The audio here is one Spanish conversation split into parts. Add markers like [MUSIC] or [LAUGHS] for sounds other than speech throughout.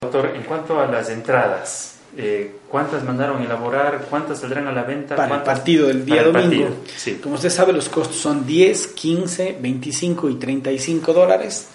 Doctor, en cuanto a las entradas, eh, ¿cuántas mandaron elaborar? ¿Cuántas saldrán a la venta? Para el partido del día domingo. Sí. Como usted sabe, los costos son 10, 15, 25 y 35 dólares,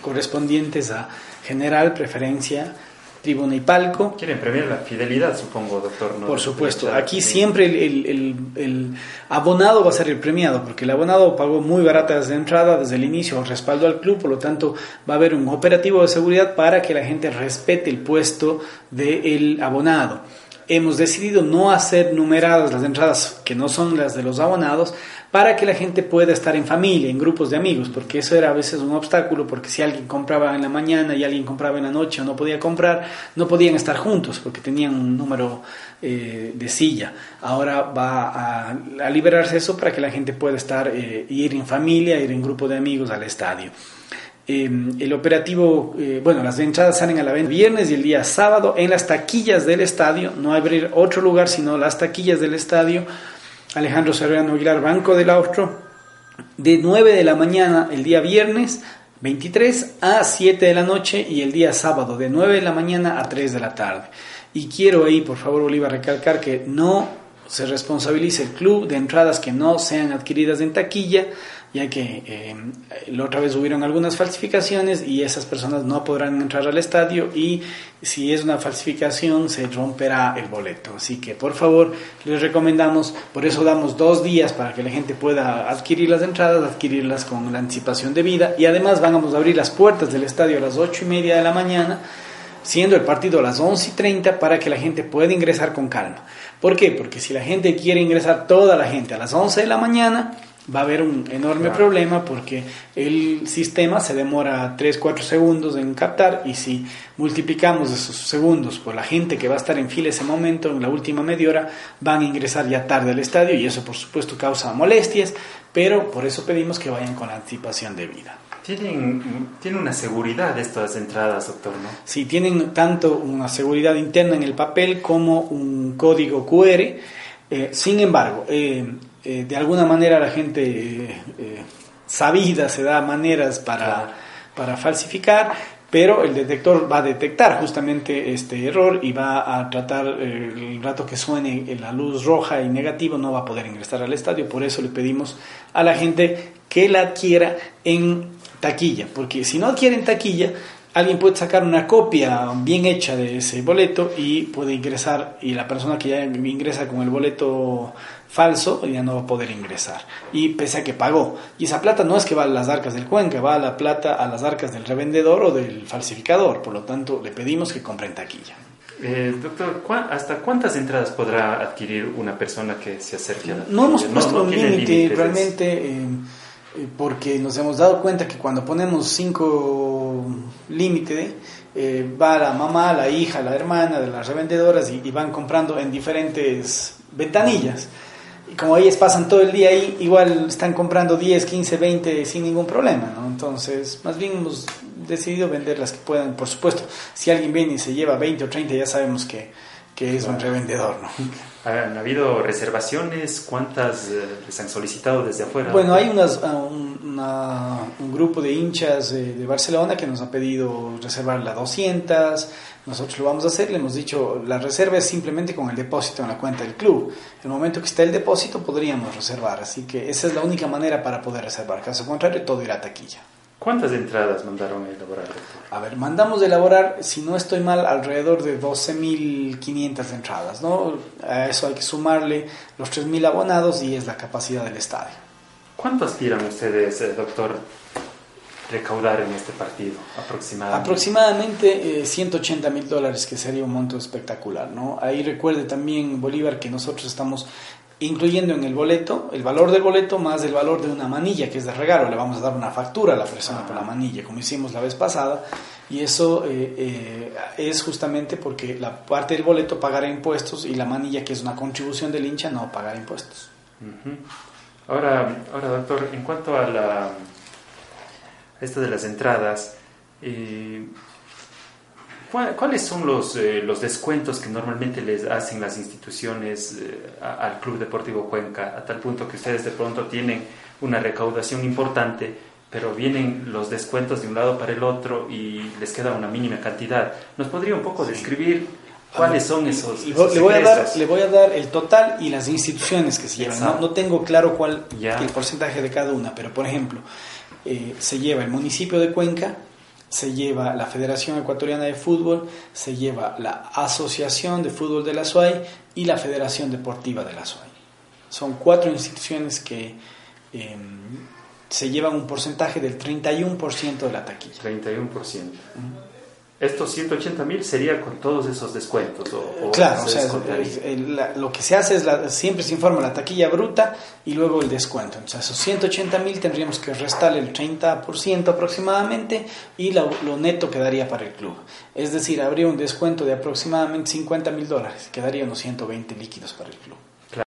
correspondientes a general, preferencia, tribuna y palco. Quieren premiar la fidelidad, supongo, doctor. Por supuesto, aquí siempre el, abonado va a ser el premiado, porque el abonado pagó muy baratas de entrada desde el inicio, respaldo al club, por lo tanto va a haber un operativo de seguridad para que la gente respete el puesto del abonado hemos decidido no hacer numeradas las entradas que no son las de los abonados para que la gente pueda estar en familia, en grupos de amigos, porque eso era a veces un obstáculo, porque si alguien compraba en la mañana y alguien compraba en la noche o no podía comprar, no podían estar juntos porque tenían un número eh, de silla. Ahora va a, liberarse eso para que la gente pueda estar, eh, ir en familia, ir en grupo de amigos al estadio. Em, el operativo, eh, bueno, las entradas salen a la venta viernes y el día sábado en las taquillas del estadio, no abrir otro lugar sino las taquillas del estadio. Alejandro Serrano Aguilar, Banco del Austro, de 9 de la mañana el día viernes 23 a 7 de la noche y el día sábado de 9 de la mañana a 3 de la tarde. Y quiero ahí, por favor, Oliva, recalcar que no se responsabilice el club de entradas que no sean adquiridas en taquilla ya que eh, la otra vez hubieron algunas falsificaciones y esas personas no podrán entrar al estadio y si es una falsificación se romperá el boleto. Así que por favor les recomendamos, por eso damos dos días para que la gente pueda adquirir las entradas, adquirirlas con la anticipación debida y además vamos a abrir las puertas del estadio a las ocho y media de la mañana siendo el partido a las 11 y 30 para que la gente pueda ingresar con calma. ¿Por qué? Porque si la gente quiere ingresar toda la gente a las 11 de la mañana, va a haber un enorme problema porque el sistema se demora 3, 4 segundos en captar y si multiplicamos esos segundos por la gente que va a estar en fila ese momento, en la última media hora, van a ingresar ya tarde al estadio y eso por supuesto causa molestias, pero por eso pedimos que vayan con anticipación debida. Tienen, tienen una seguridad estas entradas, doctor, ¿no? Sí, tienen tanto una seguridad interna en el papel como un código QR. Eh, sin embargo, eh, eh, de alguna manera la gente eh, eh, sabida se da maneras para, para falsificar, pero el detector va a detectar justamente este error y va a tratar, el rato que suene la luz roja y negativa, no va a poder ingresar al estadio. Por eso le pedimos a la gente que la adquiera en taquilla, porque si no adquiere en taquilla, alguien puede sacar una copia bien hecha de ese boleto y puede ingresar, y la persona que ya ingresa con el boleto falso, ya no va a poder ingresar. Y pese a que pagó. Y esa plata no es que va a las arcas del Cuenca, va a la plata a las arcas del revendedor o del falsificador. Por lo tanto, le pedimos que compre en taquilla. Eh, doctor, ¿hasta cuántas entradas podrá adquirir una persona que se acerque a la No hemos puesto un límite realmente, eh, eh, porque nos hemos dado cuenta que cuando ponemos cinco límites, va la mamá, la hija, la hermana de las revendedoras y, y van comprando en diferentes ventanillas como ellas pasan todo el día ahí, igual están comprando 10, 15, 20 sin ningún problema, ¿no? Entonces, más bien hemos decidido vender las que puedan. Por supuesto, si alguien viene y se lleva 20 o 30, ya sabemos que, que es un revendedor, ¿no? [LAUGHS] ¿Han habido reservaciones? ¿Cuántas eh, les han solicitado desde afuera? Bueno, hay unas, ah, un, grupo de hinchas de Barcelona que nos ha pedido reservar las 200, nosotros lo vamos a hacer, le hemos dicho, la reserva es simplemente con el depósito en la cuenta del club. En el momento que está el depósito podríamos reservar, así que esa es la única manera para poder reservar. Caso contrario, todo irá a taquilla. ¿Cuántas entradas mandaron a elaborar? A ver, mandamos de elaborar, si no estoy mal, alrededor de 12.500 entradas, ¿no? A eso hay que sumarle los 3.000 abonados y es la capacidad del estadio. ¿Cuánto aspiran ustedes, eh, doctor, recaudar en este partido aproximadamente? Aproximadamente 180 eh, mil dólares, que sería un monto espectacular. ¿no? Ahí recuerde también, Bolívar, que nosotros estamos incluyendo en el boleto el valor del boleto más el valor de una manilla que es de regalo. Le vamos a dar una factura a la persona por la manilla, como hicimos la vez pasada. Y eso eh, eh, es justamente porque la parte del boleto pagará impuestos y la manilla, que es una contribución del hincha, no pagará impuestos. Ahora, ahora, doctor, en cuanto a la esto de las entradas, eh, ¿cuáles son los, los descuentos que normalmente les hacen las instituciones al Club Deportivo Cuenca, a tal punto que ustedes de pronto tienen una recaudación importante? pero vienen los descuentos de un lado para el otro y les queda una mínima cantidad. ¿Nos podría un poco describir cuáles son esos, le, voy a dar, le voy a dar el total y las instituciones que se llevan. No, tengo claro cuál el porcentaje de cada una, pero por ejemplo, eh, se lleva el municipio de Cuenca, se lleva la Federación Ecuatoriana de Fútbol, se lleva la Asociación de Fútbol de la SUAY y la Federación Deportiva de la SUAY. Son cuatro instituciones que... Em, se llevan un porcentaje del 31% de la taquilla. 31%. ¿Estos 180 mil sería con todos esos descuentos? O, claro, o sea, lo que se hace es, la, siempre se informa la taquilla bruta y luego el descuento. Entonces, esos 180 mil tendríamos que restar el 30% aproximadamente y lo, lo, neto quedaría para el club. Es decir, habría un descuento de aproximadamente 50 mil dólares, quedaría unos 120 líquidos para el club.